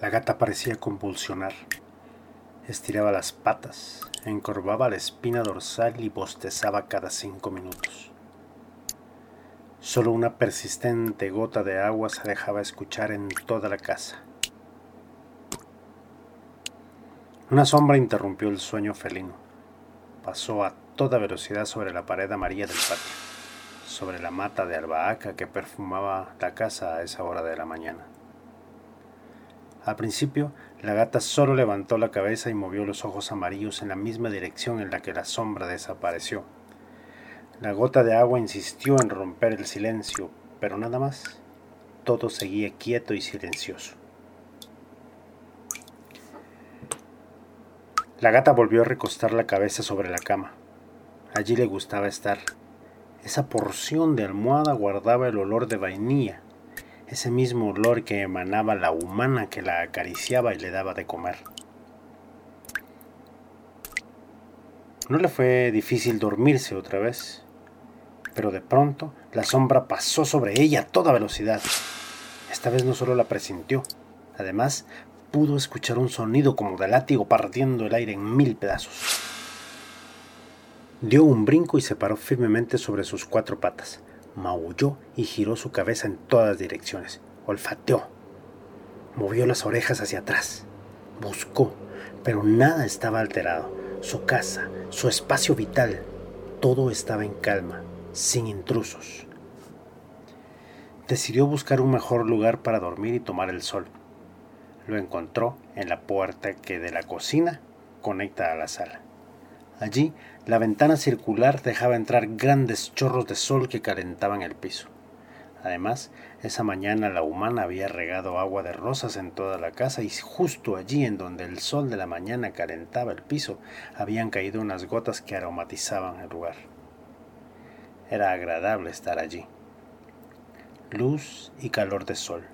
La gata parecía convulsionar. Estiraba las patas, encorvaba la espina dorsal y bostezaba cada cinco minutos. Solo una persistente gota de agua se dejaba escuchar en toda la casa. Una sombra interrumpió el sueño felino. Pasó a toda velocidad sobre la pared amarilla del patio, sobre la mata de albahaca que perfumaba la casa a esa hora de la mañana. Al principio, la gata solo levantó la cabeza y movió los ojos amarillos en la misma dirección en la que la sombra desapareció. La gota de agua insistió en romper el silencio, pero nada más. Todo seguía quieto y silencioso. La gata volvió a recostar la cabeza sobre la cama. Allí le gustaba estar. Esa porción de almohada guardaba el olor de vainilla ese mismo olor que emanaba la humana que la acariciaba y le daba de comer. No le fue difícil dormirse otra vez, pero de pronto la sombra pasó sobre ella a toda velocidad. Esta vez no solo la presintió, además pudo escuchar un sonido como de látigo partiendo el aire en mil pedazos. Dio un brinco y se paró firmemente sobre sus cuatro patas maulló y giró su cabeza en todas direcciones. Olfateó. Movió las orejas hacia atrás. Buscó, pero nada estaba alterado. Su casa, su espacio vital, todo estaba en calma, sin intrusos. Decidió buscar un mejor lugar para dormir y tomar el sol. Lo encontró en la puerta que de la cocina conecta a la sala. Allí, la ventana circular dejaba entrar grandes chorros de sol que calentaban el piso. Además, esa mañana la humana había regado agua de rosas en toda la casa y justo allí en donde el sol de la mañana calentaba el piso, habían caído unas gotas que aromatizaban el lugar. Era agradable estar allí. Luz y calor de sol,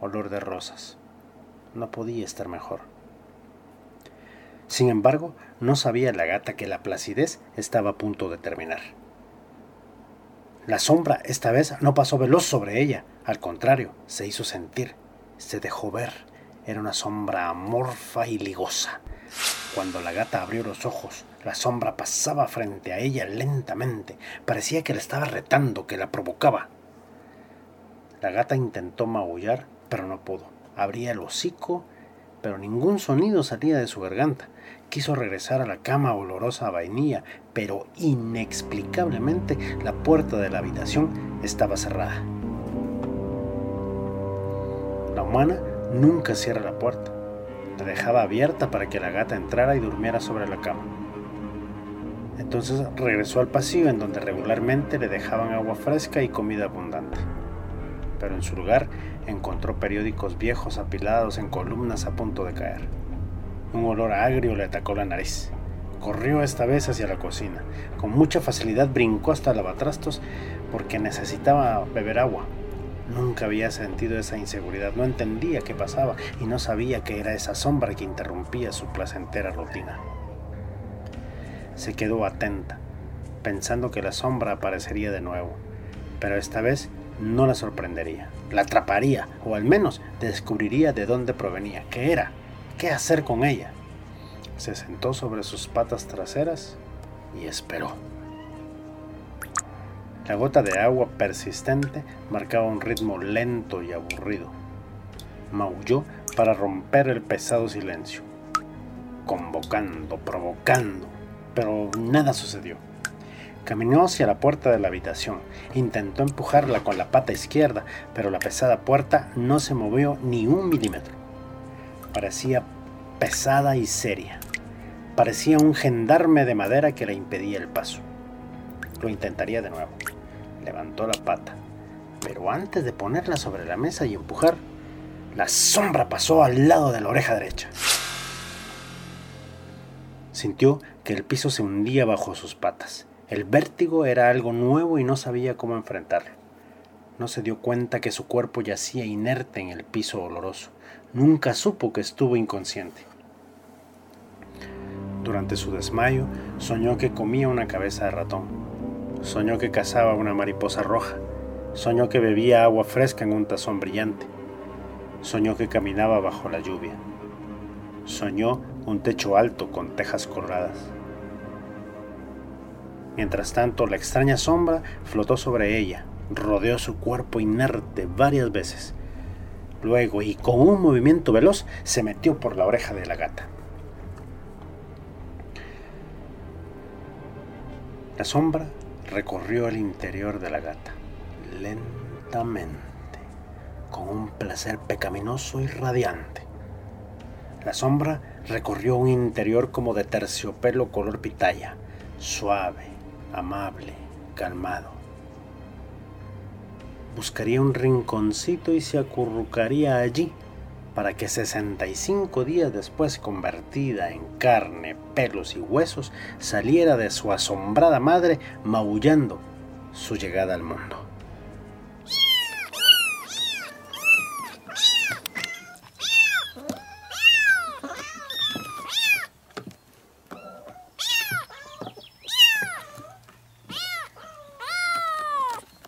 olor de rosas. No podía estar mejor. Sin embargo, no sabía la gata que la placidez estaba a punto de terminar. La sombra esta vez no pasó veloz sobre ella, al contrario, se hizo sentir, se dejó ver. Era una sombra amorfa y ligosa. Cuando la gata abrió los ojos, la sombra pasaba frente a ella lentamente. Parecía que la estaba retando, que la provocaba. La gata intentó maullar, pero no pudo. Abría el hocico, pero ningún sonido salía de su garganta. Quiso regresar a la cama olorosa a vainilla, pero inexplicablemente la puerta de la habitación estaba cerrada. La humana nunca cierra la puerta. La dejaba abierta para que la gata entrara y durmiera sobre la cama. Entonces regresó al pasillo en donde regularmente le dejaban agua fresca y comida abundante. Pero en su lugar encontró periódicos viejos apilados en columnas a punto de caer. Un olor agrio le atacó la nariz. Corrió esta vez hacia la cocina. Con mucha facilidad brincó hasta lavatrastos porque necesitaba beber agua. Nunca había sentido esa inseguridad, no entendía qué pasaba y no sabía que era esa sombra que interrumpía su placentera rutina. Se quedó atenta, pensando que la sombra aparecería de nuevo, pero esta vez no la sorprendería, la atraparía o al menos descubriría de dónde provenía, qué era qué hacer con ella. Se sentó sobre sus patas traseras y esperó. La gota de agua persistente marcaba un ritmo lento y aburrido. Maulló para romper el pesado silencio, convocando, provocando, pero nada sucedió. Caminó hacia la puerta de la habitación, intentó empujarla con la pata izquierda, pero la pesada puerta no se movió ni un milímetro. Parecía pesada y seria. Parecía un gendarme de madera que le impedía el paso. Lo intentaría de nuevo. Levantó la pata, pero antes de ponerla sobre la mesa y empujar, la sombra pasó al lado de la oreja derecha. Sintió que el piso se hundía bajo sus patas. El vértigo era algo nuevo y no sabía cómo enfrentarlo. No se dio cuenta que su cuerpo yacía inerte en el piso oloroso. Nunca supo que estuvo inconsciente. Durante su desmayo, soñó que comía una cabeza de ratón. Soñó que cazaba una mariposa roja. Soñó que bebía agua fresca en un tazón brillante. Soñó que caminaba bajo la lluvia. Soñó un techo alto con tejas colgadas. Mientras tanto, la extraña sombra flotó sobre ella, rodeó su cuerpo inerte varias veces. Luego, y con un movimiento veloz, se metió por la oreja de la gata. La sombra recorrió el interior de la gata, lentamente, con un placer pecaminoso y radiante. La sombra recorrió un interior como de terciopelo color pitaya, suave, amable, calmado. Buscaría un rinconcito y se acurrucaría allí para que 65 días después, convertida en carne, pelos y huesos, saliera de su asombrada madre maullando su llegada al mundo.